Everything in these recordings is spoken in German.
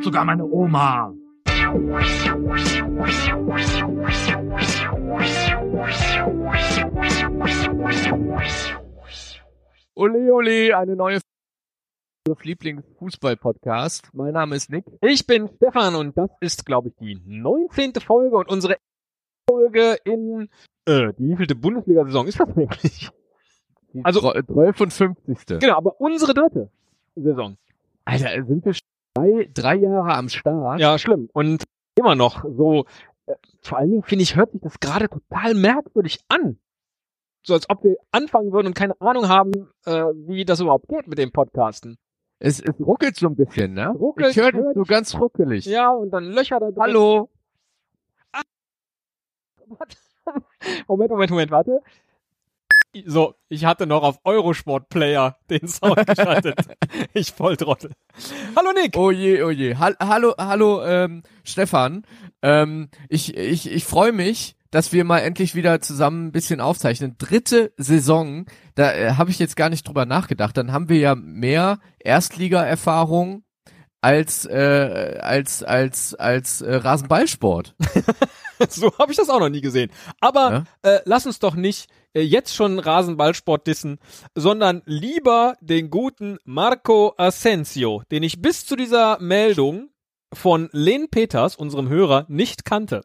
macht sogar meine Oma. Ole, ole, eine neue Lieblingsfußball-Podcast. Mein Name ist Nick. Ich bin Stefan und das ist, glaube ich, die 19. Folge und unsere Folge in äh, die wievielte Bundesliga-Saison ist das eigentlich? Also 12 und 50. Genau, aber unsere dritte Saison. Alter, sind wir drei, drei Jahre am Start? Ja, schlimm. Und immer noch so, äh, vor allen Dingen finde ich, hört sich das gerade total merkwürdig an. So als ob wir anfangen würden und keine Ahnung haben, äh, wie das überhaupt geht mit dem Podcasten. Es, es ruckelt so ein bisschen, ne? Ruckelt, ich höre hört- so ganz ruckelig. Ja, und dann Löcher da drin. Hallo? Moment, Moment, Moment, warte. So, ich hatte noch auf Eurosport Player den Sound geschaltet. ich Volltrottel. Hallo Nick. Oh je, oh je. Hall- hallo, hallo, ähm, Stefan. Ähm, ich, ich, ich freue mich, dass wir mal endlich wieder zusammen ein bisschen aufzeichnen. Dritte Saison, da äh, habe ich jetzt gar nicht drüber nachgedacht. Dann haben wir ja mehr Erstliga-Erfahrung als äh, als als als äh, Rasenballsport. So habe ich das auch noch nie gesehen. Aber äh, lass uns doch nicht äh, jetzt schon Rasenballsport dissen, sondern lieber den guten Marco Asensio, den ich bis zu dieser Meldung von Len Peters, unserem Hörer, nicht kannte.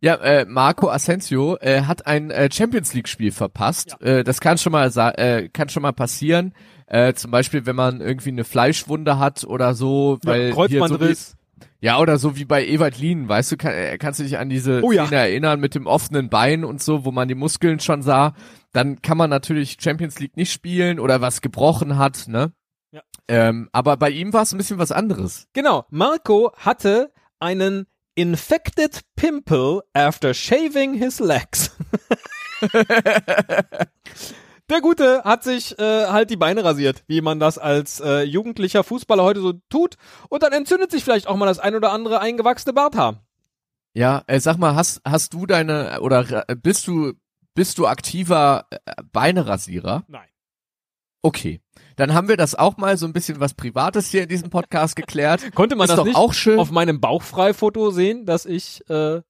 Ja, äh, Marco Asensio äh, hat ein äh, Champions League Spiel verpasst. Äh, das kann schon mal äh, kann schon mal passieren. Äh, zum Beispiel, wenn man irgendwie eine Fleischwunde hat oder so, weil wie, Kreuzbandriss. Ja oder so wie bei Ewald Lien, weißt du, kann, äh, kannst du dich an diese Oh ja. Szene erinnern mit dem offenen Bein und so, wo man die Muskeln schon sah. Dann kann man natürlich Champions League nicht spielen oder was gebrochen hat, ne? Ja. Ähm, aber bei ihm war es ein bisschen was anderes. Genau, Marco hatte einen infected pimple after shaving his legs. Der Gute hat sich äh, halt die Beine rasiert, wie man das als äh, jugendlicher Fußballer heute so tut. Und dann entzündet sich vielleicht auch mal das ein oder andere eingewachsene Barthaar. Ja, äh, sag mal, hast hast du deine oder äh, bist du bist du aktiver äh, Beinerasierer? Nein. Okay, dann haben wir das auch mal so ein bisschen was Privates hier in diesem Podcast geklärt. Konnte man Ist das doch nicht auch schön. auf meinem Bauchfrei-Foto sehen, dass ich äh,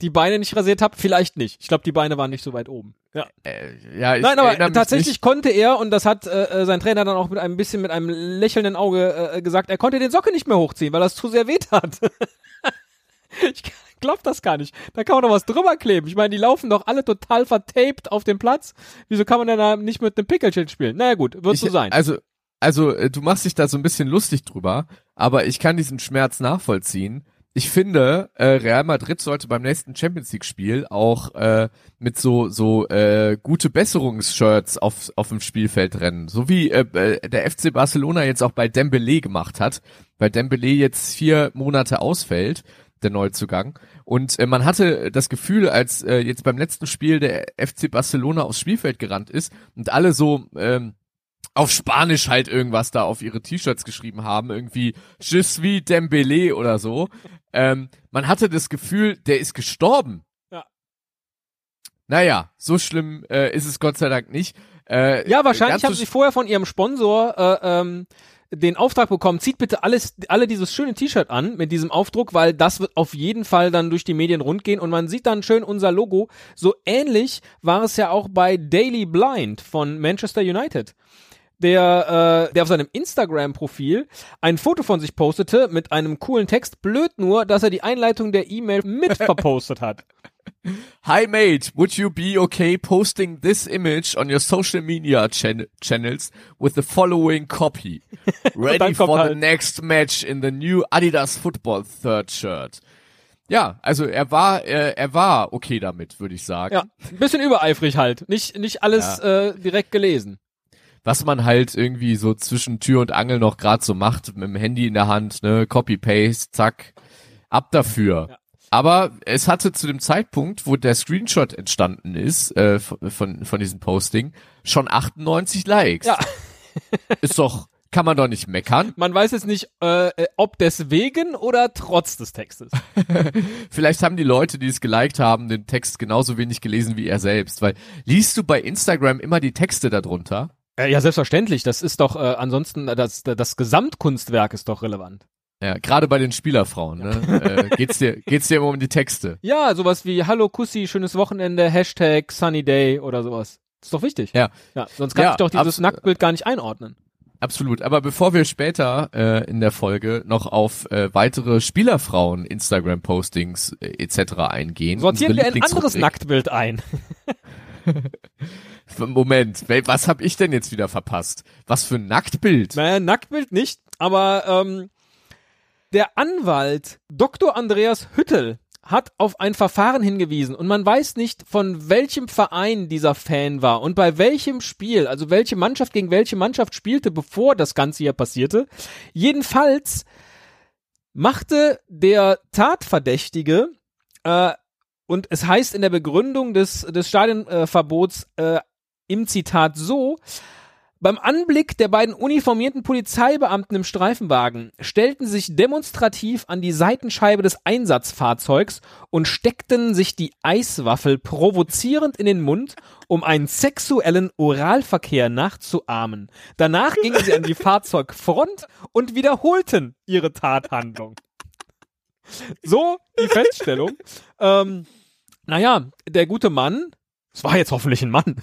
die Beine nicht rasiert habe? Vielleicht nicht. Ich glaube, die Beine waren nicht so weit oben. Ja. äh, ja, ich Nein, aber tatsächlich Nicht. konnte er, und das hat äh, äh, sein Trainer dann auch mit einem bisschen mit einem lächelnden Auge äh, gesagt, er konnte den Socke nicht mehr hochziehen, weil das zu sehr weht hat. ich glaub das gar nicht. Da kann man doch was drüber kleben. Ich meine, die laufen doch alle total vertaped auf dem Platz. Wieso kann man denn da nicht mit einem Pickelschild spielen? Naja gut, wird Ich, so sein. Also also äh, du machst dich da so ein bisschen lustig drüber, aber ich kann diesen Schmerz nachvollziehen. Ich finde, äh, Real Madrid sollte beim nächsten Champions League Spiel auch äh, mit so so äh, gute Besserungsshirts auf auf dem Spielfeld rennen, so wie äh, äh, der FC Barcelona jetzt auch bei Dembele gemacht hat, weil Dembele jetzt vier Monate ausfällt, der Neuzugang. Und äh, man hatte das Gefühl, als äh, jetzt beim letzten Spiel der FC Barcelona aufs Spielfeld gerannt ist und alle so ähm, auf Spanisch halt irgendwas da auf ihre T-Shirts geschrieben haben, irgendwie Je suis Dembele oder so. Ähm, man hatte das Gefühl, der ist gestorben. Ja. Naja, so schlimm äh, ist es Gott sei Dank nicht. Äh, ja, wahrscheinlich haben so sie vorher von ihrem Sponsor äh, ähm, den Auftrag bekommen, zieht bitte alles, alle dieses schöne T-Shirt an mit diesem Aufdruck, weil das wird auf jeden Fall dann durch die Medien rundgehen und man sieht dann schön unser Logo. So ähnlich war es ja auch bei Daily Blind von Manchester United. Der, äh, der auf seinem Instagram-Profil ein Foto von sich postete mit einem coolen Text. Blöd nur, dass er die Einleitung der E-Mail mit verpostet hat. Hi mate, would you be okay posting this image on your social media chan channels with the following copy? Ready for the halt- next match in the new Adidas Football Third Shirt. Ja, also er war, äh, er war okay damit, würde ich sagen. Ja, ein bisschen übereifrig halt. Nicht, nicht alles äh, direkt gelesen. Was man halt irgendwie so zwischen Tür und Angel noch grad so macht, mit dem Handy in der Hand, ne, Copy-Paste, zack, ab dafür. Ja. Aber es hatte zu dem Zeitpunkt, wo der Screenshot entstanden ist, äh, von, von, von diesem Posting, schon 98 Likes. Ja. Ist doch, kann man doch nicht meckern. Man weiß jetzt nicht, äh, äh, ob deswegen oder trotz des Textes. Vielleicht haben die Leute, die es geliked haben, den Text genauso wenig gelesen wie er selbst. Weil liest du bei Instagram immer die Texte darunter? Äh, ja, selbstverständlich. Das ist doch äh, ansonsten äh, das, das Gesamtkunstwerk ist doch relevant. Ja, gerade bei den Spielerfrauen, ne? äh, geht's dir, geht's dir immer um die Texte. Ja, sowas wie Hallo Kussi, schönes Wochenende, Hashtag Sunny Day oder sowas. ist doch wichtig. Ja. Ja, sonst kann Ja, ich doch dieses Nacktbild gar nicht einordnen. Absolut. Aber bevor wir später äh, in der Folge noch auf äh, weitere Spielerfrauen Instagram-Postings äh, etc. eingehen. Sortieren wir ein anderes Nacktbild ein. Moment, was habe ich denn jetzt wieder verpasst? Was für ein Nacktbild? Naja, Nacktbild nicht, aber ähm, der Anwalt Dr. Andreas Hüttel hat auf ein Verfahren hingewiesen und man weiß nicht, von welchem Verein dieser Fan war und bei welchem Spiel, also welche Mannschaft gegen welche Mannschaft spielte, bevor das Ganze hier passierte. Jedenfalls machte der Tatverdächtige äh, und es heißt in der Begründung des, des Stadionverbots äh, im Zitat so, beim Anblick der beiden uniformierten Polizeibeamten im Streifenwagen stellten sich demonstrativ an die Seitenscheibe des Einsatzfahrzeugs und steckten sich die Eiswaffel provozierend in den Mund, um einen sexuellen Oralverkehr nachzuahmen. Danach gingen sie an die Fahrzeugfront und wiederholten ihre Tathandlung. So die Feststellung. Ähm, naja, der gute Mann, es war jetzt hoffentlich ein Mann.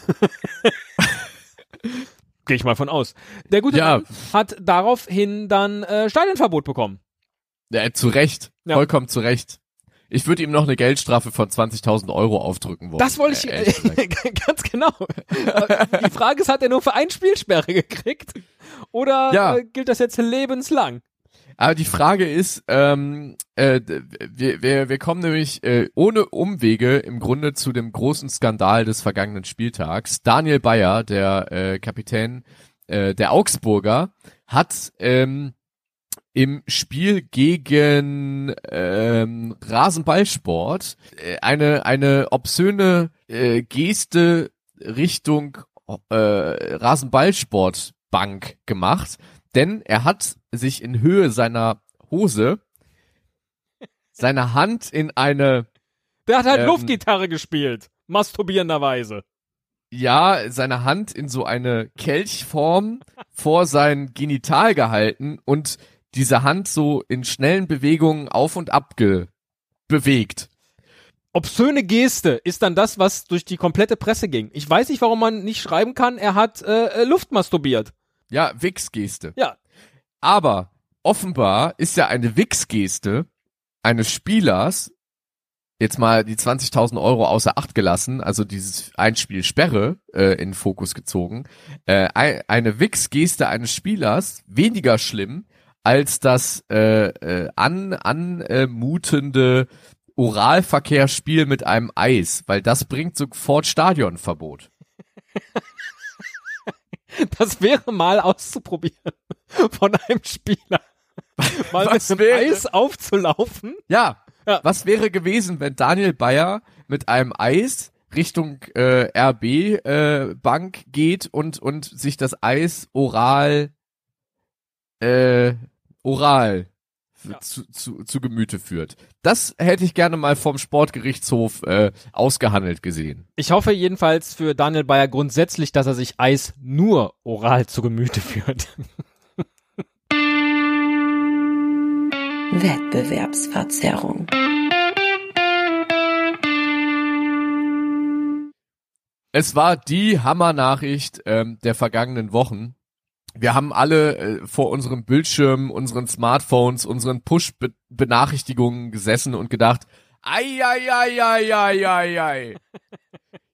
Gehe ich mal von aus. Der gute Ja. Mann hat daraufhin dann äh, Stadionverbot bekommen. Ja, zu Recht. Ja. Vollkommen zu Recht. Ich würde ihm noch eine Geldstrafe von 20.000 Euro aufdrücken wollen. Das wollte ich Äh, ganz genau. Die Frage ist, hat er nur für ein Spielsperre gekriegt? Oder Ja. äh, gilt das jetzt lebenslang? Aber die Frage ist, ähm, äh, wir, wir, wir kommen nämlich äh, ohne Umwege im Grunde zu dem großen Skandal des vergangenen Spieltags. Daniel Bayer, der äh, Kapitän äh, der Augsburger, hat ähm, im Spiel gegen ähm, Rasenballsport äh, eine eine obszöne äh, Geste Richtung äh, Rasenballsportbank gemacht, denn er hat sich in Höhe seiner Hose seine Hand in eine Der hat halt Ähm. Luftgitarre gespielt. Masturbierenderweise. ja, seine Hand in so eine Kelchform vor sein Genital gehalten und diese Hand so in schnellen Bewegungen auf und ab ge bewegt. Obszöne Geste ist dann das, was durch die komplette Presse ging. Ich weiß nicht, warum man nicht schreiben kann, er hat äh, äh, Luft masturbiert. Ja, Wichsgeste. Ja. Aber offenbar ist ja eine Wichsgeste eines Spielers, jetzt mal die 20.000 Euro außer Acht gelassen, also dieses Einspiel Sperre äh, in Fokus gezogen, äh, ei- eine Wichsgeste eines Spielers weniger schlimm als das äh, äh, an, anmutende Oralverkehrsspiel mit einem Eis, weil das bringt sofort Stadionverbot. Das wäre mal auszuprobieren von einem Spieler. Mal Was mit einem wäre? Eis aufzulaufen. Ja. Ja. Was wäre gewesen, wenn Daniel Bayer mit einem Eis Richtung äh, RB äh, Bank geht und und sich das Eis oral äh, oral Ja. zu, zu, zu Gemüte führt. Das hätte ich gerne mal vom Sportgerichtshof äh, ausgehandelt gesehen. Ich hoffe jedenfalls für Daniel Bayer grundsätzlich, dass er sich Eis nur oral zu Gemüte führt. Wettbewerbsverzerrung. Es war die Hammernachricht ähm, der vergangenen Wochen. Wir haben alle äh, vor unserem Bildschirm, unseren Smartphones, unseren Push-Benachrichtigungen gesessen und gedacht, ei, ei, ei, ei, ei, ei, ei.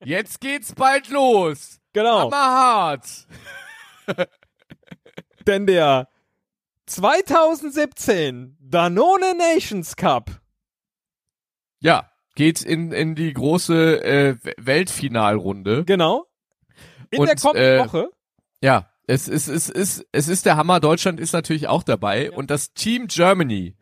Jetzt geht's bald los. Genau. Hammerhart. Denn der 2017 Danone Nations Cup. Ja, geht in, in die große äh, Weltfinalrunde. Genau. In Und, der kommenden äh, Woche. Ja, es ist, es ist, es ist der Hammer. Deutschland ist natürlich auch dabei und das Team Germany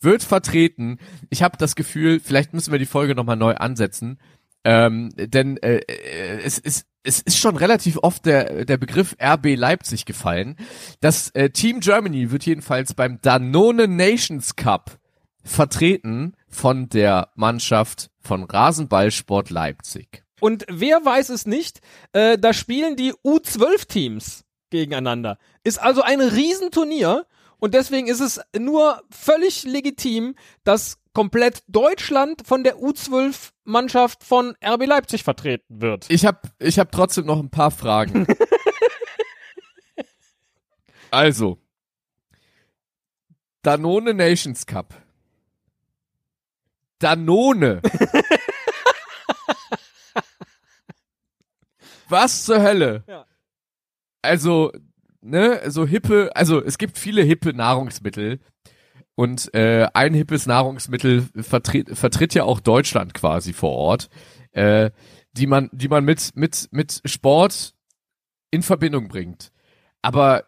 wird vertreten. Ich habe das Gefühl, vielleicht müssen wir die Folge nochmal neu ansetzen, ähm, denn äh, äh, es ist es ist schon relativ oft der der Begriff RB Leipzig gefallen. Das äh, Team Germany wird jedenfalls beim Danone Nations Cup vertreten von der Mannschaft von Rasenballsport Leipzig. Und wer weiß es nicht, äh, da spielen die U12-Teams gegeneinander. Ist also ein Riesenturnier Und deswegen ist es nur völlig legitim, dass komplett Deutschland von der U12-Mannschaft von RB Leipzig vertreten wird. Ich habe ich hab trotzdem noch ein paar Fragen. also, Danone Nations Cup. Danone. Was zur Hölle? Ja. Also, ne, so hippe, also es gibt viele hippe Nahrungsmittel und äh, ein hippes Nahrungsmittel vertritt, vertritt ja auch Deutschland quasi vor Ort, äh, die man, die man mit mit mit Sport in Verbindung bringt. Aber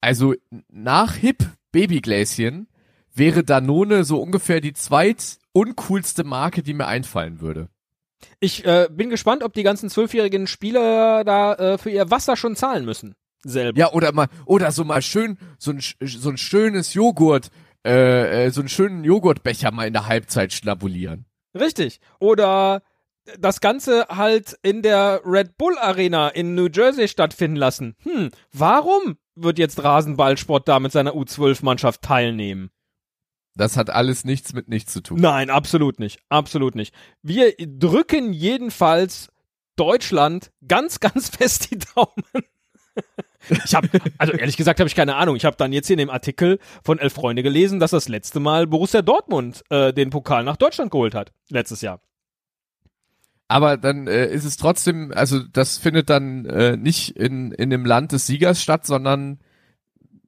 also nach hip Babygläschen wäre Danone so ungefähr die zweit uncoolste Marke, die mir einfallen würde. Ich äh, bin gespannt, ob die ganzen zwölfjährigen Spieler da äh, für ihr Wasser schon zahlen müssen. Selber. Ja, oder mal, oder so mal schön, so ein, so ein schönes Joghurt, äh, äh, so einen schönen Joghurtbecher mal in der Halbzeit schnabulieren. Richtig. Oder das Ganze halt in der Red Bull Arena in New Jersey stattfinden lassen. Hm, warum wird jetzt Rasenballsport da mit seiner U12-Mannschaft teilnehmen? Das hat alles nichts mit nichts zu tun. Nein, absolut nicht. Absolut nicht. Wir drücken jedenfalls Deutschland ganz, ganz fest die Daumen. Ich habe, also ehrlich gesagt habe ich keine Ahnung. Ich habe dann jetzt hier in dem Artikel von Elf Freunde gelesen, dass das letzte Mal Borussia Dortmund äh, den Pokal nach Deutschland geholt hat. Letztes Jahr. Aber dann äh, ist es trotzdem, also das findet dann äh, nicht in, in dem Land des Siegers statt, sondern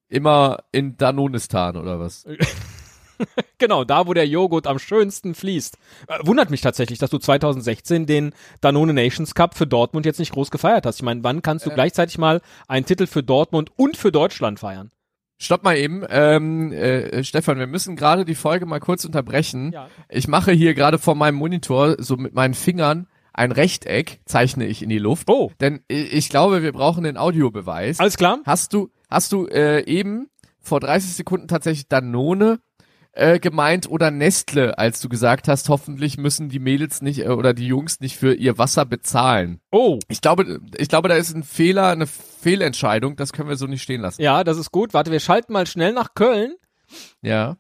immer in Danonistan oder was? genau, da wo der Joghurt am schönsten fließt. Äh, wundert mich tatsächlich, dass du 2016 den Danone Nations Cup für Dortmund jetzt nicht groß gefeiert hast. Ich meine, wann kannst du Äh. gleichzeitig mal einen Titel für Dortmund und für Deutschland feiern? Stopp mal eben, ähm, äh, Stefan, wir müssen gerade die Folge mal kurz unterbrechen. Ja. Ich mache hier gerade vor meinem Monitor so mit meinen Fingern ein Rechteck, zeichne ich in die Luft. Oh, Denn ich glaube, wir brauchen den Audiobeweis. alles klar? Hast du, hast du äh, eben vor 30 Sekunden tatsächlich Danone äh, gemeint oder Nestle, als du gesagt hast, hoffentlich müssen die Mädels nicht äh, oder die Jungs nicht für ihr Wasser bezahlen. Oh, Ich glaube, ich glaube, da ist ein Fehler, eine Fehlentscheidung. Das können wir so nicht stehen lassen. ja, das ist gut. Warte, wir schalten mal schnell nach Köln. Ja.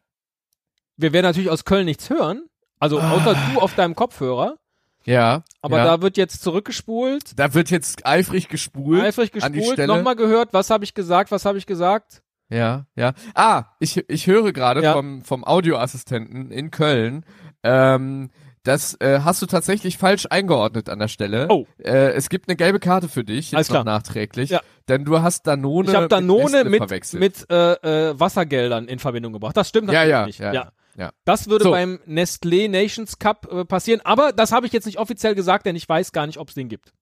Wir werden natürlich aus Köln nichts hören. Also Ah. außer du auf deinem Kopfhörer. Ja. Aber ja. da wird jetzt zurückgespult. da wird jetzt eifrig gespult. Eifrig gespult, nochmal gehört, was habe ich gesagt, was habe ich gesagt? Ja, ja. Ah, ich, ich höre gerade Ja. vom, vom Audioassistenten in Köln, ähm, das äh, hast du tatsächlich falsch eingeordnet an der Stelle. Oh. Äh, es gibt eine gelbe Karte für dich, Alles jetzt noch klar. nachträglich, Ja. denn du hast Danone Ich habe Danone mit, verwechselt. mit äh, äh, Wassergeldern in Verbindung gebracht. Das stimmt ja, natürlich ja, nicht. ja, ja, ja. Das würde So. beim Nestlé Nations Cup äh, passieren, aber das habe ich jetzt nicht offiziell gesagt, denn ich weiß gar nicht, ob es den gibt.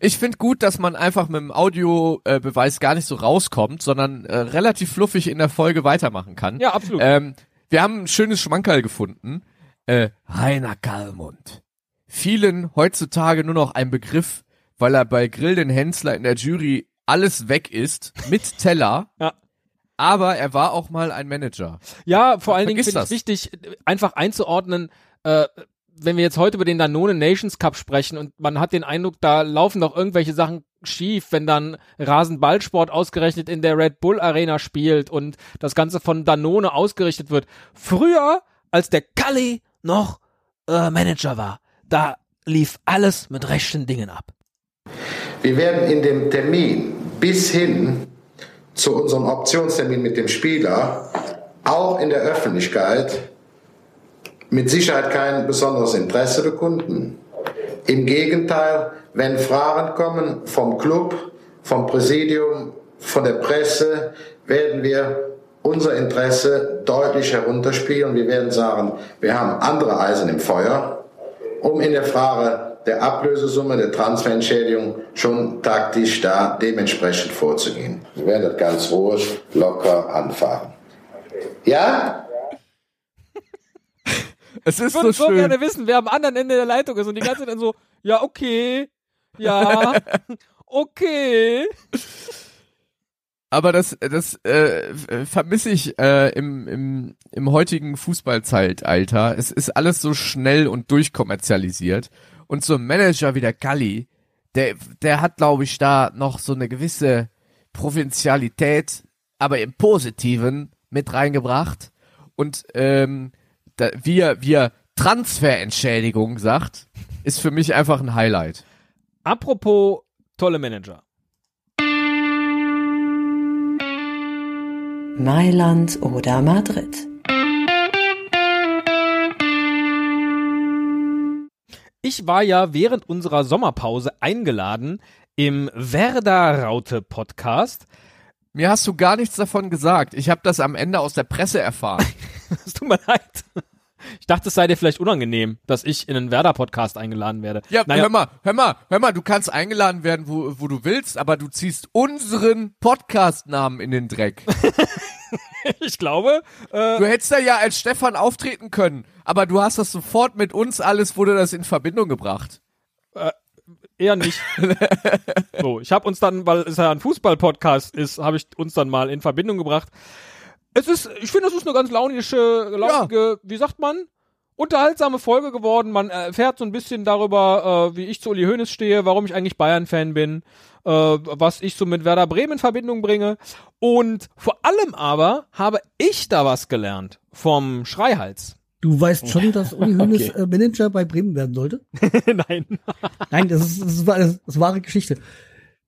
Ich finde gut, dass man einfach mit dem Audiobeweis Beweis gar nicht so rauskommt, sondern äh, relativ fluffig in der Folge weitermachen kann. Ja, absolut. Ähm, wir haben ein schönes Schmankerl gefunden. Äh, Rainer Kallmund. Vielen heutzutage nur noch ein Begriff, weil er bei Grill den Hensler in der Jury alles weg ist, mit Teller. Ja. Aber er war auch mal ein Manager. Ja, vor allen Dingen finde ich wichtig, einfach einzuordnen, äh, wenn wir jetzt heute über den Danone Nations Cup sprechen und man hat den Eindruck, da laufen doch irgendwelche Sachen schief, wenn dann Rasenballsport ausgerechnet in der Red Bull Arena spielt und das Ganze von Danone ausgerichtet wird. Früher, als der Kalli noch äh, Manager war, da lief alles mit rechten Dingen ab. Wir werden in dem Termin bis hin zu unserem Optionstermin mit dem Spieler auch in der Öffentlichkeit mit Sicherheit kein besonderes Interesse bekunden. Im Gegenteil, wenn Fragen kommen vom Club, vom Präsidium, von der Presse, werden wir unser Interesse deutlich herunterspielen. Wir werden sagen, wir haben andere Eisen im Feuer, um in der Frage der Ablösesumme, der Transferentschädigung schon taktisch da dementsprechend vorzugehen. Wir werden das ganz ruhig, locker anfahren. Ja? Es ist Ich würde so so gerne wissen, wer am anderen Ende der Leitung ist und die ganze Zeit dann so, ja, okay, ja, okay. Aber das, das äh, vermisse ich äh, im, im, im heutigen Fußballzeitalter. Es ist alles so schnell und durchkommerzialisiert. Und so ein Manager wie der Galli, der, der hat, glaube ich, da noch so eine gewisse Provinzialität, aber im Positiven mit reingebracht und ähm, da, wie er, wie er Transferentschädigung sagt, ist für mich einfach ein Highlight. Apropos tolle Manager. Mailand oder Madrid. Ich war ja während unserer Sommerpause eingeladen im Werder Raute Podcast. Mir hast du gar nichts davon gesagt. Ich habe das am Ende aus der Presse erfahren. Es tut mir leid. Ich dachte, es sei dir vielleicht unangenehm, dass ich in einen Werder-Podcast eingeladen werde. Ja, naja, hör mal, hör mal, hör mal, du kannst eingeladen werden, wo, wo du willst, aber du ziehst unseren Podcast-Namen in den Dreck. ich glaube, äh, Du hättest da ja als Stefan auftreten können, aber du hast das sofort mit uns alles, wurde das in Verbindung gebracht. Eher nicht. so, ich habe uns dann, weil es ja ein Fußball-Podcast ist, habe ich uns dann mal in Verbindung gebracht. Es ist, ich finde, es ist eine ganz launische, launige, wie sagt man? Unterhaltsame Folge geworden. Man erfährt so ein bisschen darüber, äh, wie ich zu Uli Hoeneß stehe, warum ich eigentlich Bayern-Fan bin, äh, was ich so mit Werder Bremen in Verbindung bringe. Und vor allem aber habe ich da was gelernt vom Schreihals. Du weißt schon, dass Uli Hoeneß äh, Manager bei Bremen werden sollte? Nein. Nein, das ist, das ist, das ist wahre Geschichte.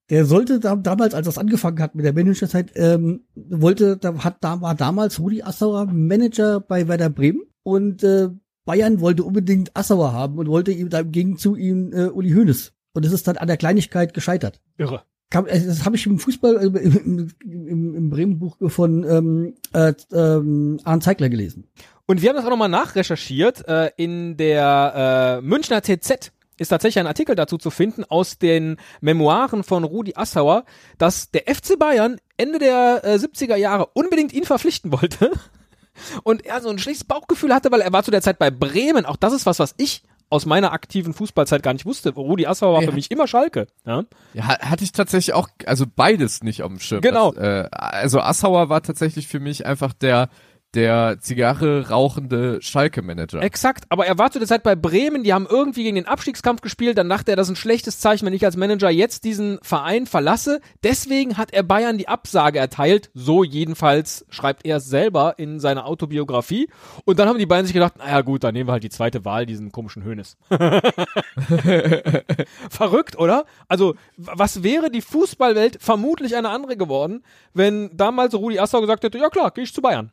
Der sollte da, damals, als das angefangen hat mit der Managerzeit, ähm, wollte, da hat da war damals Rudi Assauer Manager bei Werder Bremen und äh, Bayern wollte unbedingt Assauer haben und wollte ihm da im Gegenzug ihm äh, Uli Hoeneß. Und es ist dann an der Kleinigkeit gescheitert. Irre. Kam, äh, das habe ich im Fußball, äh, im, im, im Bremen-Buch von ähm, äh, ähm, Arne Zeigler gelesen. Und wir haben das auch nochmal nachrecherchiert. Äh, in der äh, Münchner TZ ist tatsächlich ein Artikel dazu zu finden aus den Memoiren von Rudi Assauer, dass der FC Bayern Ende der äh, 70er Jahre unbedingt ihn verpflichten wollte. Und er so ein schlechtes Bauchgefühl hatte, weil er war zu der Zeit bei Bremen. Auch das ist was, was ich aus meiner aktiven Fußballzeit gar nicht wusste. Rudi Assauer war Ja. für mich immer Schalke. Ja? Ja, ha- hatte ich tatsächlich auch, also beides nicht auf dem Schirm. Genau. Das, äh, also Assauer war tatsächlich für mich einfach der, der Zigarre rauchende Schalke-Manager. Exakt, aber er war zu der Zeit bei Bremen, die haben irgendwie gegen den Abstiegskampf gespielt, dann dachte er, das ist ein schlechtes Zeichen, wenn ich als Manager jetzt diesen Verein verlasse. Deswegen hat er Bayern die Absage erteilt, so jedenfalls schreibt er es selber in seiner Autobiografie. Und dann haben die Bayern sich gedacht, naja gut, dann nehmen wir halt die zweite Wahl, diesen komischen Hönes. Verrückt, oder? Also, was wäre die Fußballwelt vermutlich eine andere geworden, wenn damals Rudi Assau gesagt hätte, ja klar, gehe ich zu Bayern.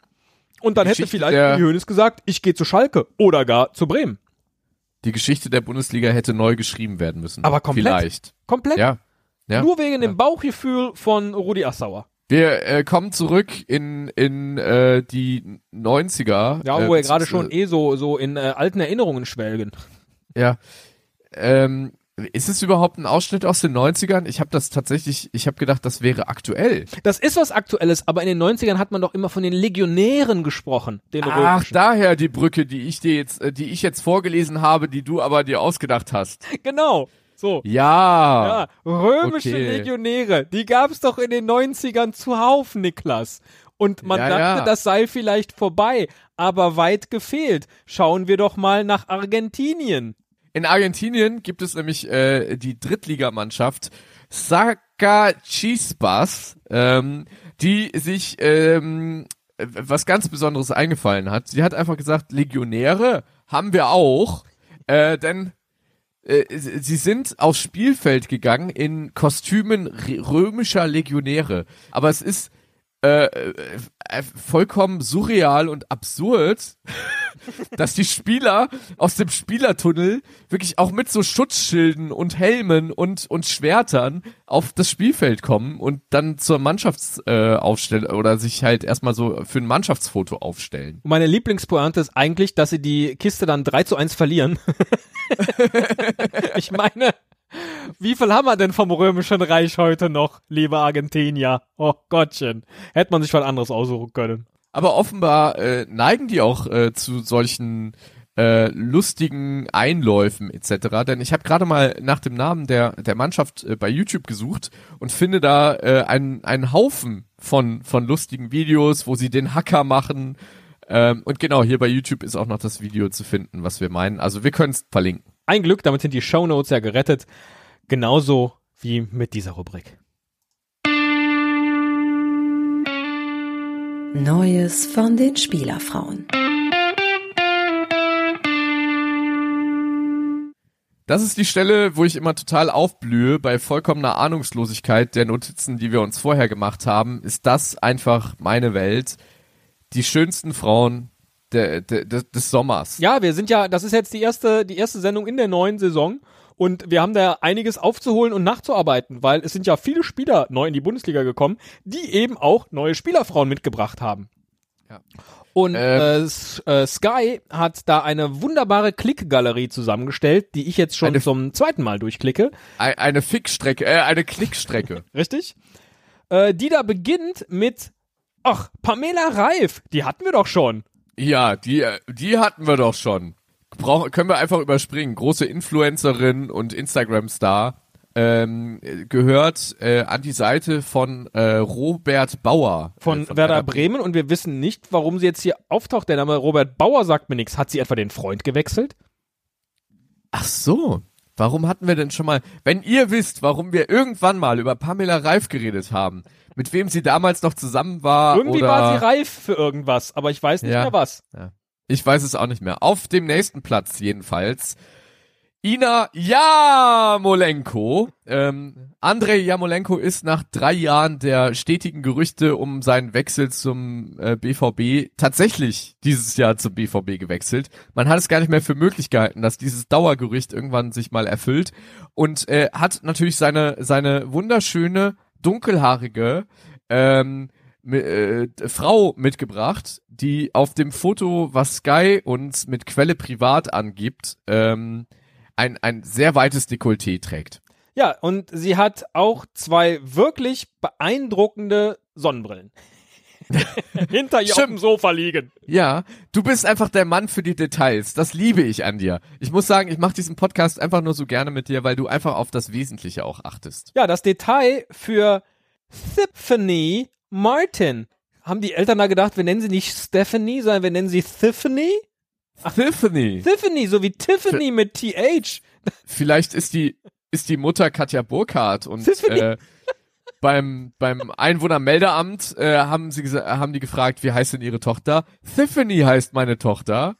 Und dann hätte Geschichte vielleicht der- Hoeneß gesagt, ich gehe zu Schalke oder gar zu Bremen. Die Geschichte der Bundesliga hätte neu geschrieben werden müssen. Aber komplett. Vielleicht. Komplett. Ja. ja. Nur wegen dem Bauchgefühl von Rudi Assauer. Wir äh, kommen zurück in, in äh, die 90er. Ja, äh, wo wir gerade schon äh, eh so, so in äh, alten Erinnerungen schwelgen. Ja. Ähm, ist es überhaupt ein Ausschnitt aus den 90ern? Ich habe das tatsächlich, ich habe gedacht, das wäre aktuell. Das ist was Aktuelles, aber in den 90ern hat man doch immer von den Legionären gesprochen, den Ach, römischen. daher die Brücke, die ich dir jetzt, äh, die ich jetzt vorgelesen habe, die du aber dir ausgedacht hast. Genau. So. Ja. Ja, römische Okay. Legionäre, die gab's doch in den 90ern zuhauf, Niklas. Und man Ja, dachte, ja. das sei vielleicht vorbei, aber weit gefehlt. Schauen wir doch mal nach Argentinien. In Argentinien gibt es nämlich äh, die Drittligamannschaft Sacachispas, ähm, die sich ähm, äh, was ganz Besonderes eingefallen hat. Sie hat einfach gesagt, Legionäre haben wir auch, äh, denn äh, sie sind aufs Spielfeld gegangen in Kostümen römischer Legionäre. Aber es ist äh, äh, äh, vollkommen surreal und absurd, dass die Spieler aus dem Spielertunnel wirklich auch mit so Schutzschilden und Helmen und, und Schwertern auf das Spielfeld kommen und dann zur Mannschaftsaufstellung äh, oder sich halt erstmal so für ein Mannschaftsfoto aufstellen. Und meine Lieblingspointe ist eigentlich, dass sie die Kiste dann 3 zu 1 verlieren. ich meine, wie viel haben wir denn vom Römischen Reich heute noch, liebe Argentinier? Oh Gottchen. Hätte man sich was anderes aussuchen können. Aber offenbar äh, neigen die auch äh, zu solchen äh, lustigen Einläufen etc. Denn ich habe gerade mal nach dem Namen der, der Mannschaft äh, bei YouTube gesucht und finde da äh, einen, einen Haufen von, von lustigen Videos, wo sie den Hacker machen. Ähm, und genau, hier bei YouTube ist auch noch das Video zu finden, was wir meinen. Also wir können es verlinken. Ein Glück, damit sind die Shownotes ja gerettet. Genauso wie mit dieser Rubrik. Neues von den Spielerfrauen. Das ist die Stelle, wo ich immer total aufblühe bei vollkommener Ahnungslosigkeit der Notizen, die wir uns vorher gemacht haben. Ist das einfach meine Welt? Die schönsten Frauen der, der, des, des Sommers. Ja, wir sind ja, das ist jetzt die erste, die erste Sendung in der neuen Saison. Und wir haben da einiges aufzuholen und nachzuarbeiten, weil es sind ja viele Spieler neu in die Bundesliga gekommen, die eben auch neue Spielerfrauen mitgebracht haben. Ja. Und Ähm. äh, S- äh, Sky hat da eine wunderbare Klickgalerie zusammengestellt, die ich jetzt schon Eine- zum zweiten Mal durchklicke. Ei- Eine Fickstrecke, äh, eine Klickstrecke. Richtig? Äh, die da beginnt mit, ach, Pamela Reif, die hatten wir doch schon. Ja, die, die hatten wir doch schon. Brauch, können wir einfach überspringen. Große Influencerin und Instagram-Star. Ähm, gehört äh, an die Seite von äh, Robert Bauer. Von, äh, Werder Bremen und wir wissen nicht, warum sie jetzt hier auftaucht. Der Name Robert Bauer sagt mir nichts. Hat sie etwa den Freund gewechselt? Ach so. Warum hatten wir denn schon mal, wenn ihr wisst, warum wir irgendwann mal über Pamela Reif geredet haben, mit wem sie damals noch zusammen war Irgendwie oder war sie reif für irgendwas, aber ich weiß nicht Ja. mehr was. Ich weiß es auch nicht mehr. Auf dem nächsten Platz jedenfalls. Ina Jamolenko. Ähm, Andrei Jamolenko ist nach drei Jahren der stetigen Gerüchte um seinen Wechsel zum äh, BVB tatsächlich dieses Jahr zum BVB gewechselt. Man hat es gar nicht mehr für möglich gehalten, dass dieses Dauergerücht irgendwann sich mal erfüllt und äh, hat natürlich seine seine wunderschöne dunkelhaarige ähm, äh, Frau mitgebracht, die auf dem Foto, was Sky uns mit Quelle privat angibt, ähm, ein, ein sehr weites Dekolleté trägt. Ja, und sie hat auch zwei wirklich beeindruckende Sonnenbrillen. Hinter ihr auf Stimmt. dem Sofa liegen. Ja, du bist einfach der Mann für die Details. Das liebe ich an dir. Ich muss sagen, ich mache diesen Podcast einfach nur so gerne mit dir, weil du einfach auf das Wesentliche auch achtest. Ja, das Detail für Tiffany Martin. Haben die Eltern da gedacht, wir nennen sie nicht Stephanie, sondern wir nennen sie Tiffany? Tiffany. Tiffany, so wie Tiffany mit TH. Vielleicht ist die ist die Mutter Katja Burkhardt und Tiffany. äh, beim beim Einwohnermeldeamt äh, haben sie haben die gefragt, wie heißt denn ihre Tochter? Tiffany heißt meine Tochter.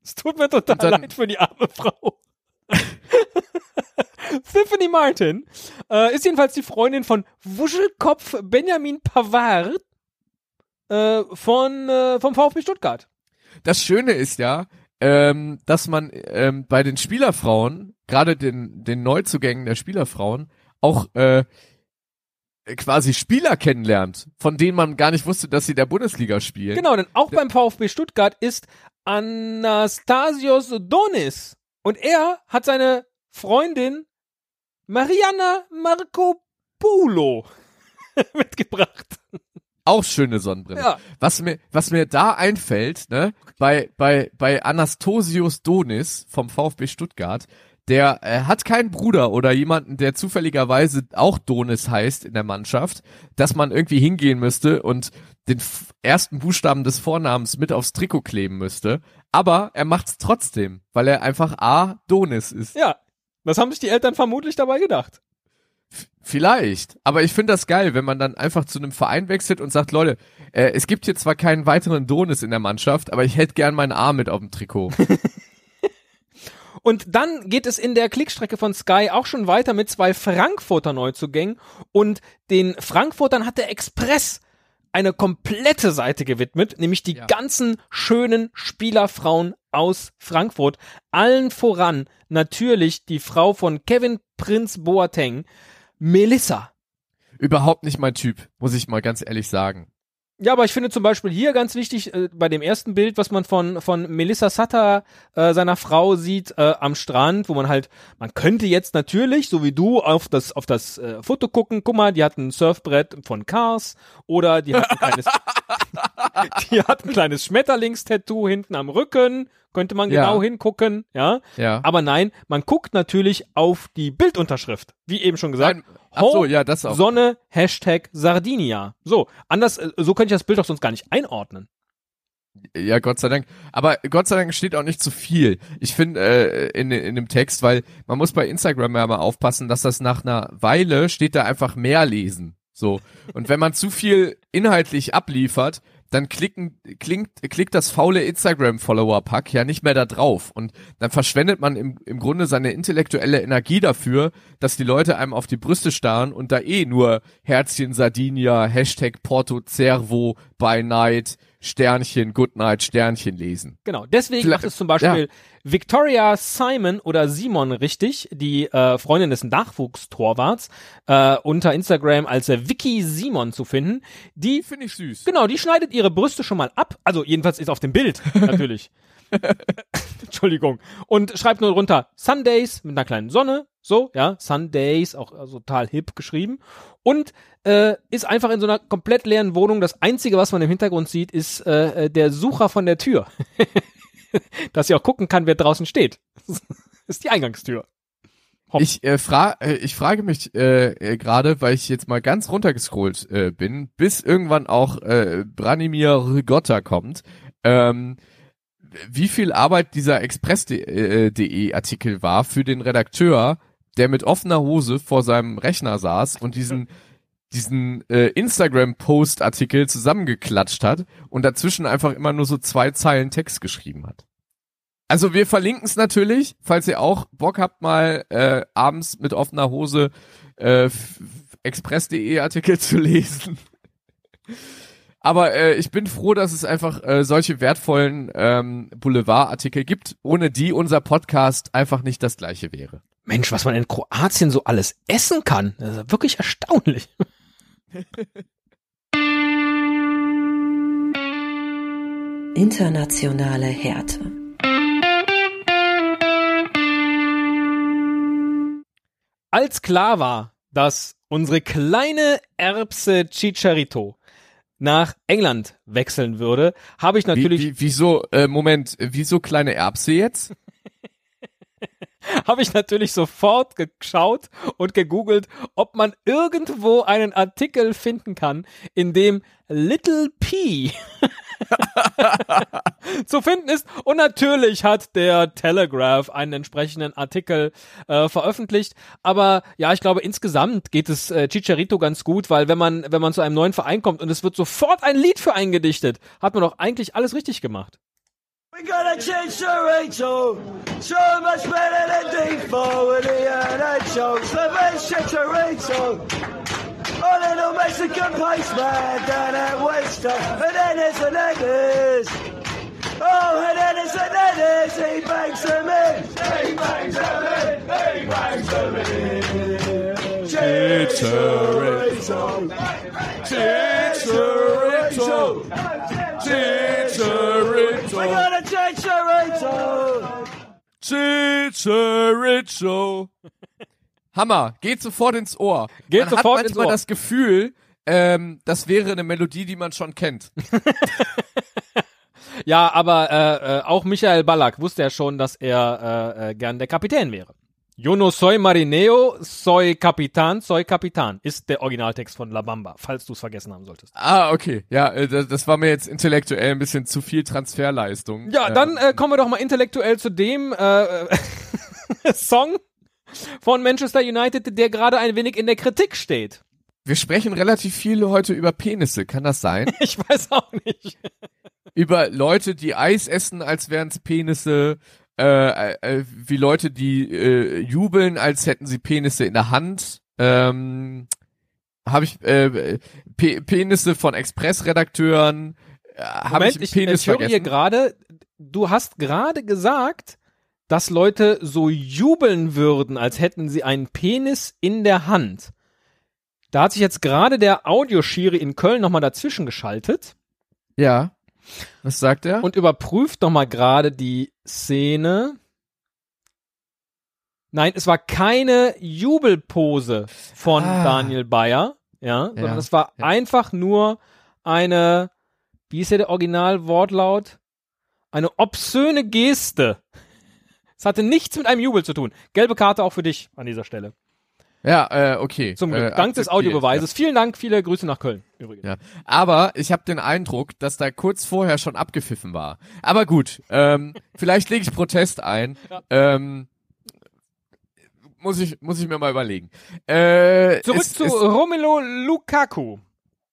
Es tut mir total dann- leid für die arme Frau. Tiffany Martin äh, ist jedenfalls die Freundin von Wuschelkopf Benjamin Pavard äh, von äh, vom VfB Stuttgart. Das Schöne ist ja, ähm, dass man ähm, bei den Spielerfrauen, gerade den den Neuzugängen der Spielerfrauen, auch äh, quasi Spieler kennenlernt, von denen man gar nicht wusste, dass sie der Bundesliga spielen. Genau, denn auch beim VfB Stuttgart ist Anastasios Donis und er hat seine Freundin Mariana Marcopulo mitgebracht. Auch schöne Sonnenbrille. Ja. Was mir, was mir da einfällt, ne, bei, bei, bei Anastasios Donis vom VfB Stuttgart, der äh, hat keinen Bruder oder jemanden, der zufälligerweise auch Donis heißt in der Mannschaft, dass man irgendwie hingehen müsste und den ersten Buchstaben des Vornamens mit aufs Trikot kleben müsste. Aber er macht's trotzdem, weil er einfach A Donis ist. Ja, das haben sich die Eltern vermutlich dabei gedacht. Vielleicht, aber ich finde das geil, wenn man dann einfach zu einem Verein wechselt und sagt, Leute, äh, es gibt hier zwar keinen weiteren Donis in der Mannschaft, aber ich hätte gern meinen A mit auf dem Trikot. Und dann geht es in der Klickstrecke von Sky auch schon weiter mit zwei Frankfurter Neuzugängen und den Frankfurtern hat der Express eine komplette Seite gewidmet, nämlich die Ja. ganzen schönen Spielerfrauen aus Frankfurt. Allen voran natürlich die Frau von Kevin Prinz Boateng, Melissa. Überhaupt nicht mein Typ, muss ich mal ganz ehrlich sagen. Ja, aber ich finde zum Beispiel hier ganz wichtig, äh, bei dem ersten Bild, was man von, von Melissa Sutter, äh, seiner Frau, sieht äh, am Strand, wo man halt, man könnte jetzt natürlich, so wie du, auf das, auf das äh, Foto gucken, guck mal, die hat ein Surfbrett von Cars oder die hat ein kleines, die hat ein kleines Schmetterlingstattoo hinten am Rücken, könnte man Ja. genau hingucken, ja. Ja. Aber nein, man guckt natürlich auf die Bildunterschrift, wie eben schon gesagt. Nein, ach so, ja, das auch. Sonne, Hashtag Sardinia. So, anders, äh, so könnte ich das Bild doch sonst gar nicht einordnen. Ja, Gott sei Dank. Aber Gott sei Dank steht auch nicht zu viel. Ich finde äh, in, in dem Text, weil man muss bei Instagram ja mal aufpassen, dass das nach einer Weile steht da einfach mehr lesen. So. Und wenn man zu viel inhaltlich abliefert, dann klicken, klingt, klickt das faule Instagram-Follower-Pack ja nicht mehr da drauf. Und dann verschwendet man im, im Grunde seine intellektuelle Energie dafür, dass die Leute einem auf die Brüste starren und da eh nur Herzchen Sardinia, Hashtag Porto Cervo by Night, Sternchen, Goodnight, Sternchen lesen. Genau, deswegen Vielleicht- macht es zum Beispiel Victoria Simon oder Simon richtig, die äh, Freundin des Nachwuchstorwarts, äh, unter Instagram als äh, Vicky Simon zu finden. Die, Finde ich süß. genau, die schneidet ihre Brüste schon mal ab. Also jedenfalls ist auf dem Bild, natürlich. Entschuldigung. Und schreibt nur drunter Sundays mit einer kleinen Sonne. So, ja, Sundays, auch also total hip geschrieben. Und äh, ist einfach in so einer komplett leeren Wohnung. Das Einzige, was man im Hintergrund sieht, ist äh, äh, der Sucher von der Tür. Dass sie auch gucken kann, wer draußen steht. Ist die Eingangstür. Hopp. Ich, äh, fra äh, ich frage mich äh, äh, gerade, weil ich jetzt mal ganz runtergescrollt äh, bin, bis irgendwann auch äh, Branimir Rygotta kommt, ähm, wie viel Arbeit dieser Express.de Artikel war für den Redakteur, der mit offener Hose vor seinem Rechner saß und diesen diesen äh, Instagram-Post-Artikel zusammengeklatscht hat und dazwischen einfach immer nur so zwei Zeilen Text geschrieben hat. Also wir verlinken es natürlich, falls ihr auch Bock habt, mal äh, abends mit offener Hose äh, express.de Artikel zu lesen. Aber äh, ich bin froh, dass es einfach äh, solche wertvollen ähm, Boulevard-Artikel gibt, ohne die unser Podcast einfach nicht das gleiche wäre. Mensch, was man in Kroatien so alles essen kann. Das ist wirklich erstaunlich. Internationale Härte. Als klar war, dass unsere kleine Erbse Chicharito nach England wechseln würde, habe ich natürlich Wie, wie, wieso, äh, Moment, wieso kleine Erbse jetzt? habe ich natürlich sofort geschaut und gegoogelt, ob man irgendwo einen Artikel finden kann, in dem Little P zu finden ist. Und natürlich hat der Telegraph einen entsprechenden Artikel äh, veröffentlicht. Aber ja, ich glaube, insgesamt geht es äh, Chicharito ganz gut, weil wenn man, wenn man zu einem neuen Verein kommt und es wird sofort ein Lied für einen gedichtet, hat man doch eigentlich alles richtig gemacht. We gotta change Chicharito, so much better than D4 with the NHL. So Chicharito, a little Mexican postman down at Worcester, and then there's Hernandez. Oh, Hernandez, Hernandez, he bangs them in. He bangs them in, he bangs them in. Chicharito, Chicharito, Chicharito. we gotta change Chicharito. Chicharito. Hammer, geht sofort ins Ohr. Geht man sofort hat ins manchmal Ohr. das Gefühl, ähm, das wäre eine Melodie, die man schon kennt. Ja, aber äh, äh, auch Michael Ballack wusste ja schon, dass er äh, äh, gern der Kapitän wäre. Yo no soy marineo, soy Kapitan, soy Kapitan ist der Originaltext von La Bamba, falls du es vergessen haben solltest. Ah, okay. Ja, äh, das, das war mir jetzt intellektuell ein bisschen zu viel Transferleistung. Ja, dann äh, kommen wir doch mal intellektuell zu dem äh, Song von Manchester United, der gerade ein wenig in der Kritik steht. Wir sprechen relativ viel heute über Penisse, kann das sein? Ich weiß auch nicht. über Leute, die Eis essen, als wären's Penisse, äh, äh, wie Leute, die äh, jubeln, als hätten sie Penisse in der Hand. Ähm, Habe ich äh, Pe Penisse von Express-Redakteuren. Äh, Moment, ich, ich, Penis ich höre hier gerade, du hast gerade gesagt, dass Leute so jubeln würden, als hätten sie einen Penis in der Hand. Da hat sich jetzt gerade der Audioschiri in Köln nochmal dazwischen geschaltet Ja. Was sagt er? und überprüft nochmal gerade die Szene. Nein, es war keine Jubelpose von Ah. Daniel Bayer, ja, sondern Ja, es war ja. einfach nur eine, wie ist ja der Originalwortlaut? Eine obszöne Geste. Es hatte nichts mit einem Jubel zu tun. Gelbe Karte auch für dich an dieser Stelle. ja, äh, okay. Zum Glück. Äh, Dank des Audiobeweises. Vielen Dank, viele Grüße nach Köln. Übrigens. Ja. Aber ich habe den Eindruck, dass da kurz vorher schon abgepfiffen war. Aber gut, ähm, vielleicht lege ich Protest ein. Ähm, muss ich muss ich mir mal überlegen. Äh, Zurück es, zu es, Romelu Lukaku.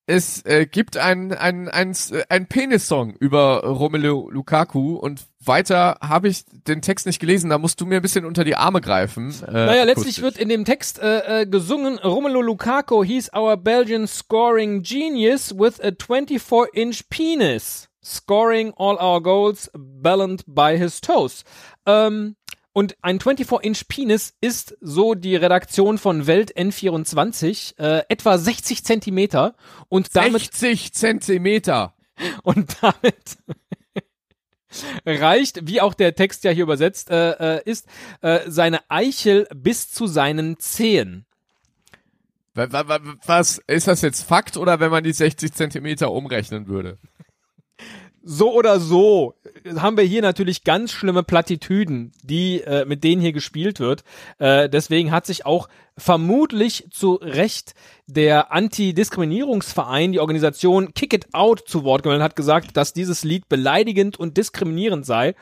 Es äh, gibt einen ein, ein, ein Penis-Song über Romelu Lukaku und weiter habe ich den Text nicht gelesen, da musst du mir ein bisschen unter die Arme greifen. Äh, Naja, letztlich akustisch. wird in dem Text äh, äh, gesungen, Romelu Lukaku, he's our Belgian scoring genius with a 24-inch penis. Scoring all our goals balanced by his toes. Ähm, und ein 24-inch Penis ist, so die Redaktion von Welt N24, äh, etwa 60 Zentimeter und damit 60 Zentimeter. und damit reicht, wie auch der Text ja hier übersetzt äh, äh, ist, äh, seine Eichel bis zu seinen Zehen. Wa- wa- wa- Was ist das jetzt Fakt oder wenn man die 60 Zentimeter umrechnen würde? So oder so haben wir hier natürlich ganz schlimme Plattitüden, die äh, mit denen hier gespielt wird. Äh, deswegen hat sich auch vermutlich zu Recht der Anti-Diskriminierungsverein, die Organisation Kick It Out zu Wort gemeldet, hat gesagt, dass dieses Lied beleidigend und diskriminierend sei.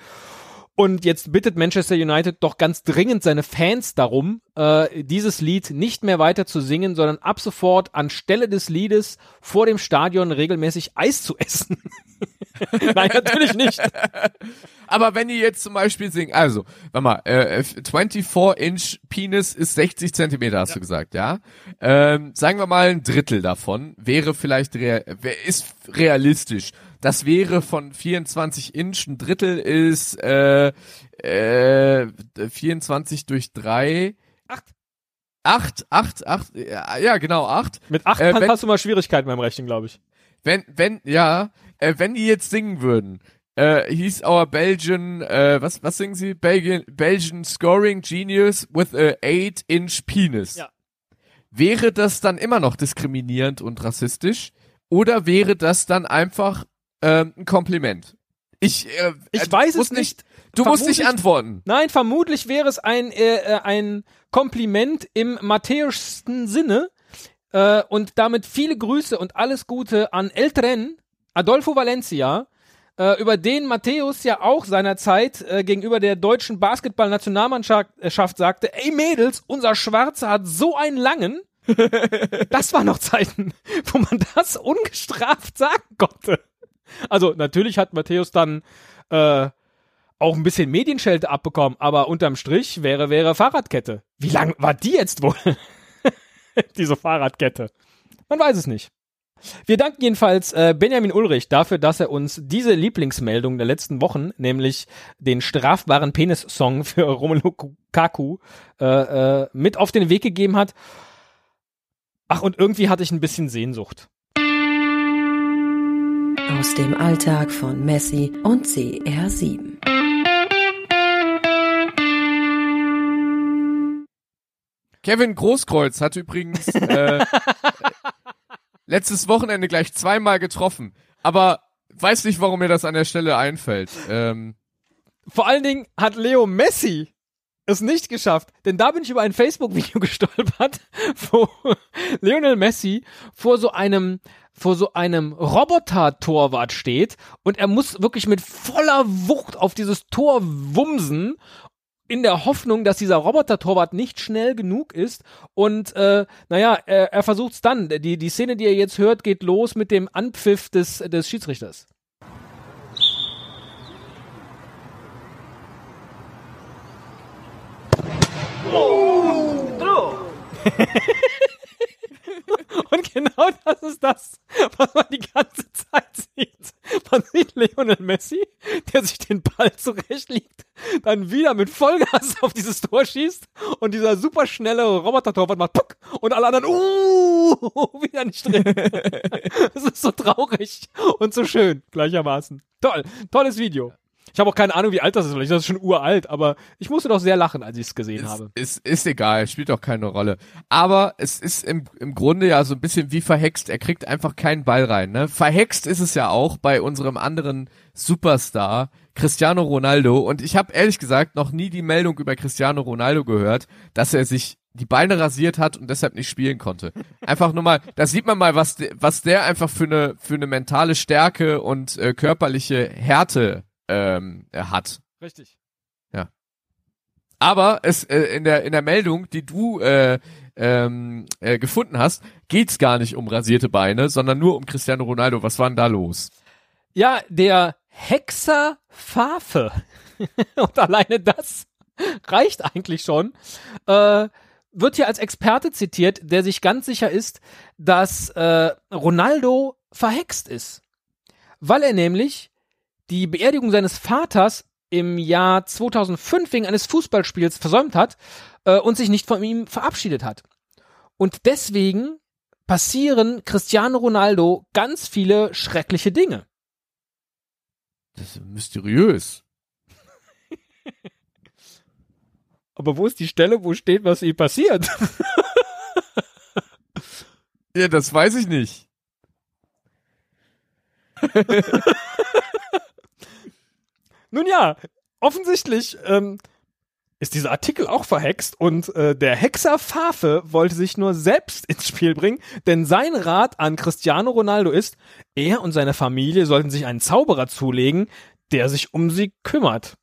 Und jetzt bittet Manchester United doch ganz dringend seine Fans darum, äh, dieses Lied nicht mehr weiter zu singen, sondern ab sofort anstelle des Liedes vor dem Stadion regelmäßig Eis zu essen. Nein, natürlich nicht. Aber wenn die jetzt zum Beispiel singen, also, warte mal, äh, 24-inch Penis ist 60 Zentimeter, hast du gesagt, ja? Ähm, sagen wir mal, ein Drittel davon wäre vielleicht, rea ist realistisch. Das wäre von 24 Inch, ein Drittel ist äh, äh, 24 durch 3. Acht. Acht, acht, acht, ja, ja genau, acht. Mit acht Äh, hast- wenn- hast du mal Schwierigkeiten beim Rechnen, glaube ich. Wenn, wenn, ja, äh, wenn die jetzt singen würden, äh, hieß our Belgian, äh, was, was singen sie? Belgian, Belgian Scoring Genius with a 8-inch penis. Ja. Wäre das dann immer noch diskriminierend und rassistisch? Oder wäre das dann einfach ähm, ein Kompliment? Ich, äh, Ich äh, weiß es nicht. Du musst nicht antworten. Nein, vermutlich wäre es ein, äh, äh, ein Kompliment im matthäuschen Sinne äh, und damit viele Grüße und alles Gute an El Tren, Adolfo Valencia, äh, über den Matthäus ja auch seinerzeit äh, gegenüber der deutschen Basketballnationalmannschaft sagte, ey Mädels, unser Schwarzer hat so einen langen. das waren noch Zeiten, wo man das ungestraft sagen konnte. Also natürlich hat Matthäus dann äh, auch ein bisschen Medienschelte abbekommen, aber unterm Strich wäre, wäre Fahrradkette. Wie lang war die jetzt wohl? Diese Fahrradkette. Man weiß es nicht. Wir danken jedenfalls äh, Benjamin Ulrich dafür, dass er uns diese Lieblingsmeldung der letzten Wochen, nämlich den strafbaren Penis-Song für Romelu Lukaku, äh, äh, mit auf den Weg gegeben hat. Ach, und irgendwie hatte ich ein bisschen Sehnsucht. Aus dem Alltag von Messi und CR7. Kevin Großkreuz hat übrigens äh, letztes Wochenende gleich zweimal getroffen. Aber weiß nicht, warum mir das an der Stelle einfällt. Ähm, Vor allen Dingen hat Leo Messi es nicht geschafft, denn da bin ich über ein Facebook-Video gestolpert, wo Lionel Messi vor so einem vor so einem Roboter-Torwart steht und er muss wirklich mit voller Wucht auf dieses Tor wumsen in der Hoffnung, dass dieser Roboter-Torwart nicht schnell genug ist. Und äh, naja, er, er versucht's dann. Die, die Szene, die ihr jetzt hört, geht los mit dem Anpfiff des, des Schiedsrichters. Und genau das ist das, was man die ganze Zeit sieht. Man sieht Lionel Messi, der sich den Ball zurechtlegt, dann wieder mit Vollgas auf dieses Tor schießt und dieser superschnelle Roboter-Torwart macht Puck und alle anderen, uh, wieder nicht drin. Das ist so traurig und so schön gleichermaßen. Toll, tolles Video. Ich habe auch keine Ahnung, wie alt das ist, vielleicht ist das schon uralt, aber ich musste doch sehr lachen, als ich es gesehen habe. ist, ist egal, spielt auch keine Rolle. Aber es ist im, im Grunde ja so ein bisschen wie verhext. Er kriegt einfach keinen Ball rein. Ne? Verhext ist es ja auch bei unserem anderen Superstar, Cristiano Ronaldo. Und ich habe ehrlich gesagt noch nie die Meldung über Cristiano Ronaldo gehört, dass er sich die Beine rasiert hat und deshalb nicht spielen konnte. Einfach nur mal, da sieht man mal, was, was der einfach für eine, für eine mentale Stärke und äh, körperliche Härte ähm, er hat. Richtig. Aber es äh, in der in der Meldung, die du äh, ähm, äh, gefunden hast, geht's gar nicht um rasierte Beine, sondern nur um Cristiano Ronaldo. Was war denn da los? Ja, der Hexer Fafe. Und alleine das reicht eigentlich schon. Äh, wird hier als Experte zitiert, der sich ganz sicher ist, dass äh, Ronaldo verhext ist. Weil er nämlich die Beerdigung seines Vaters im Jahr 2005 wegen eines Fußballspiels versäumt hat äh, und sich nicht von ihm verabschiedet hat. Und deswegen passieren Cristiano Ronaldo ganz viele schreckliche Dinge. Das ist mysteriös. Aber wo ist die Stelle, wo steht, was ihm passiert? Ja, das weiß ich nicht. Nun ja, offensichtlich ähm, ist dieser Artikel auch verhext und äh, der Hexer Fafe wollte sich nur selbst ins Spiel bringen, denn sein Rat an Cristiano Ronaldo ist, er und seine Familie sollten sich einen Zauberer zulegen, der sich um sie kümmert.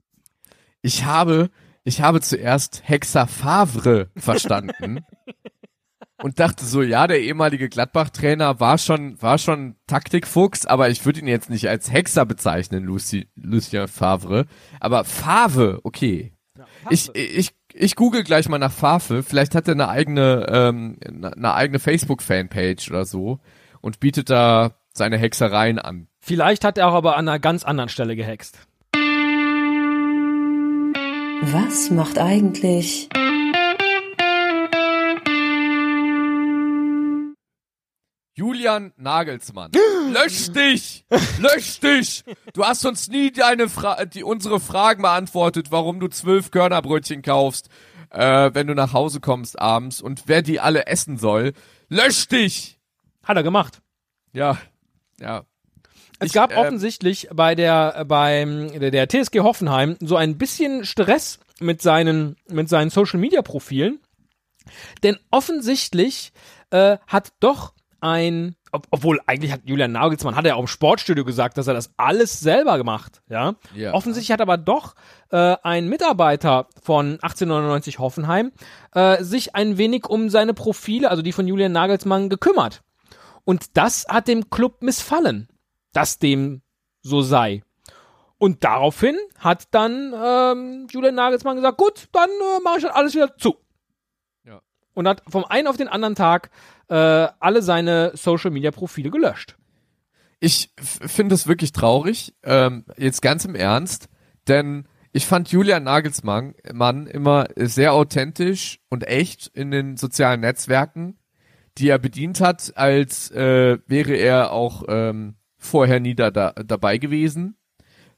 Ich habe, ich habe zuerst Hexer Favre verstanden. und dachte so, ja, der ehemalige Gladbach-Trainer war schon, war schon Taktikfuchs, aber ich würde ihn jetzt nicht als Hexer bezeichnen, Lucy, Lucien Favre. Aber Favre, okay. Ich, ich, ich google gleich mal nach Favre. Vielleicht hat er eine eigene, ähm, eine eigene Facebook-Fanpage oder so und bietet da seine Hexereien an. Vielleicht hat er auch aber an einer ganz anderen Stelle gehext. Was macht eigentlich Julian Nagelsmann. Lösch dich! Lösch dich! Du hast uns nie deine Fra die, unsere Fragen beantwortet, warum du zwölf Körnerbrötchen kaufst, äh, wenn du nach Hause kommst abends und wer die alle essen soll. Lösch dich! Hat er gemacht. Ja, ja. Es Ich, gab äh, offensichtlich bei der äh, beim der, der TSG Hoffenheim so ein bisschen Stress mit seinen mit seinen Social Media Profilen, denn offensichtlich äh, hat doch ein ob, obwohl eigentlich hat Julian Nagelsmann hat er auch im Sportstudio gesagt, dass er das alles selber gemacht, ja. Ja. Offensichtlich hat aber doch äh, ein Mitarbeiter von 1899 Hoffenheim äh, sich ein wenig um seine Profile, also die von Julian Nagelsmann, gekümmert. Und das hat dem Club missfallen, dass dem so sei. Und daraufhin hat dann ähm, Julian Nagelsmann gesagt, gut, dann äh, mache ich das alles wieder zu. Und hat vom einen auf den anderen Tag äh, alle seine Social-Media-Profile gelöscht. Ich finde es wirklich traurig, ähm, jetzt ganz im Ernst, denn ich fand Julian Nagelsmann Mann immer sehr authentisch und echt in den sozialen Netzwerken, die er bedient hat, als äh, wäre er auch ähm, vorher nie da, da dabei gewesen.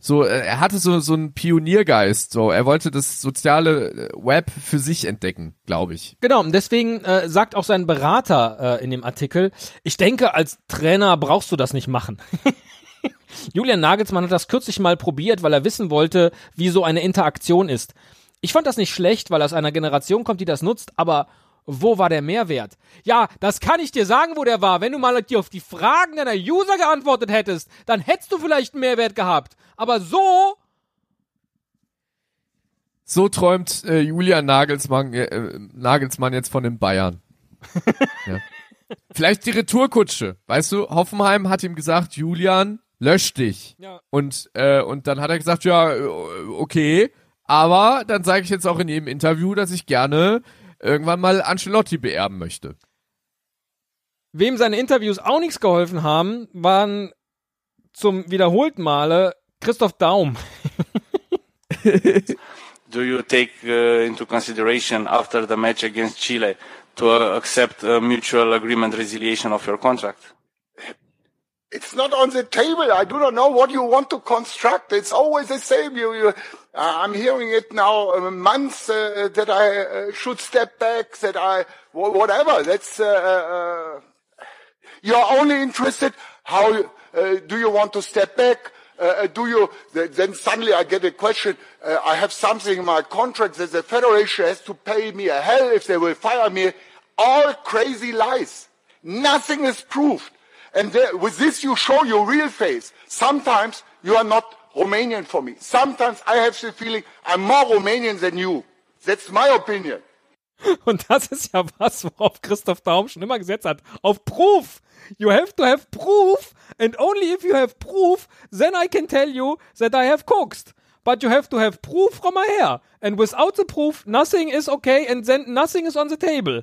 So, äh, er hatte so so einen Pioniergeist. So, er wollte das soziale äh, Web für sich entdecken, glaube ich. Genau, und deswegen äh, sagt auch sein Berater äh, in dem Artikel, ich denke, als Trainer brauchst du das nicht machen. Julian Nagelsmann hat das kürzlich mal probiert, weil er wissen wollte, wie so eine Interaktion ist. Ich fand das nicht schlecht, weil er aus einer Generation kommt, die das nutzt, aber wo war der Mehrwert? Ja, das kann ich dir sagen, wo der war. Wenn du mal dir auf die Fragen deiner User geantwortet hättest, dann hättest du vielleicht einen Mehrwert gehabt. Aber so, So träumt äh, Julian Nagelsmann, äh, äh, Nagelsmann jetzt von den Bayern. ja. Vielleicht die Retourkutsche. Weißt du, Hoffenheim hat ihm gesagt, Julian, lösch dich. Ja. Und, äh, und dann hat er gesagt, ja, äh, okay, aber dann sage ich jetzt auch in jedem Interview, dass ich gerne irgendwann mal Ancelotti beerben möchte. wem seine Interviews auch nichts geholfen haben, waren zum wiederholten Male Christoph Daum. do you take uh, into consideration after the match against Chile to uh, accept a mutual agreement resiliation of your contract? It's not on the table. I do not know what you want to construct. It's always the same. You, you uh, I'm hearing it now uh, months uh, that I uh, should step back, that I whatever. That's uh, you're only interested how do you want to step back? Do you then suddenly I get a question? I have something in my contract that the federation has to pay me a hell if they will fire me. All crazy lies. Nothing is proved. And there, with this, you show your real face. Sometimes you are not Romanian for me. Sometimes I have the feeling I'm more Romanian than you. That's my opinion. Und das ist ja was, worauf Christoph Daum schon immer gesetzt hat. Auf Proof. You have to have proof, and only if you have proof, then I can tell you that I have coaxed. But you have to have proof from my hair. And without the proof, nothing is okay, and then nothing is on the table.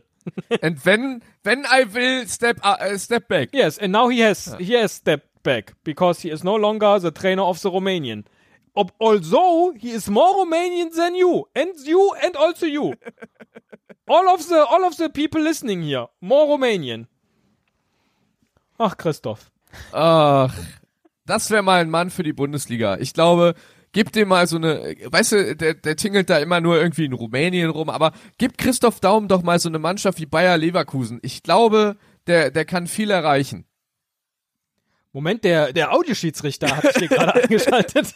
And when, when I will step, uh, step back. Yes, and now he has he has stepped back because he is no longer the trainer of the Romanian. Ob, although he is more Romanian than you, and you, and also you. all of the all of the people listening here, more Romanian. Ach, Christoph. Ach, das wäre mal ein Mann für die Bundesliga. Ich glaube, gib dem mal so eine, weißt du, der, der tingelt da immer nur irgendwie in Rumänien rum, aber gib Christoph Daum doch mal so eine Mannschaft wie Bayer Leverkusen. Ich glaube, der, der kann viel erreichen. Moment, der, der Audioschiedsrichter hat sich hier gerade eingeschaltet.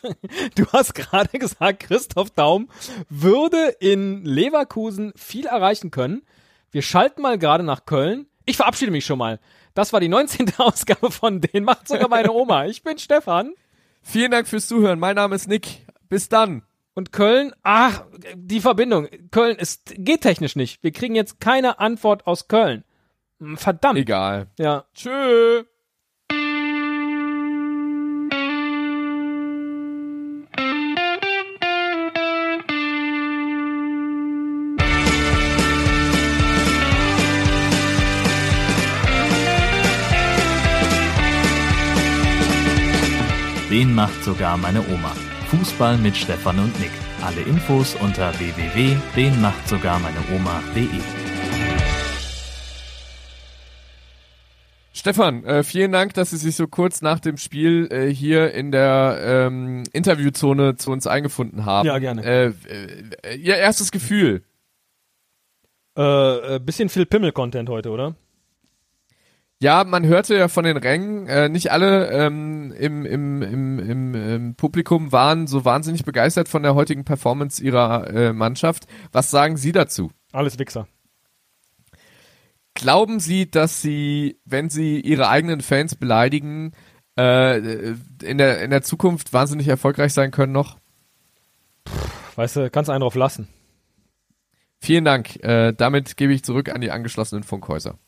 Du hast gerade gesagt, Christoph Daum würde in Leverkusen viel erreichen können. Wir schalten mal gerade nach Köln. Ich verabschiede mich schon mal. Das war die 19. Ausgabe von Den macht sogar meine Oma. Ich bin Stefan. Vielen Dank fürs Zuhören. Mein Name ist Nick. Bis dann. Und Köln, ach, die Verbindung. Köln ist, geht technisch nicht. Wir kriegen jetzt keine Antwort aus Köln. Hm, Verdammt. Egal. Ja. Tschö. Den macht sogar meine Oma. Fußball mit Stefan und Nick. Alle Infos unter www.denmachtsogarmeineoma.de. Stefan, äh, vielen Dank, dass Sie sich so kurz nach dem Spiel äh, hier in der ähm, Interviewzone zu uns eingefunden haben. Ja, gerne. Äh, äh, Ihr erstes Gefühl. Äh, äh, bisschen viel Pimmel-Content heute, oder? Ja, man hörte ja von den Rängen, äh, nicht alle ähm, im, im, im, im, im Publikum waren so wahnsinnig begeistert von der heutigen Performance ihrer äh, Mannschaft. Was sagen Sie dazu? Alles Wichser. Glauben Sie, dass Sie, wenn Sie Ihre eigenen Fans beleidigen, äh, in, der, in der Zukunft wahnsinnig erfolgreich sein können noch? Weißt du, kannst einen drauf lassen. Vielen Dank. Äh, damit gebe ich zurück an die angeschlossenen Funkhäuser.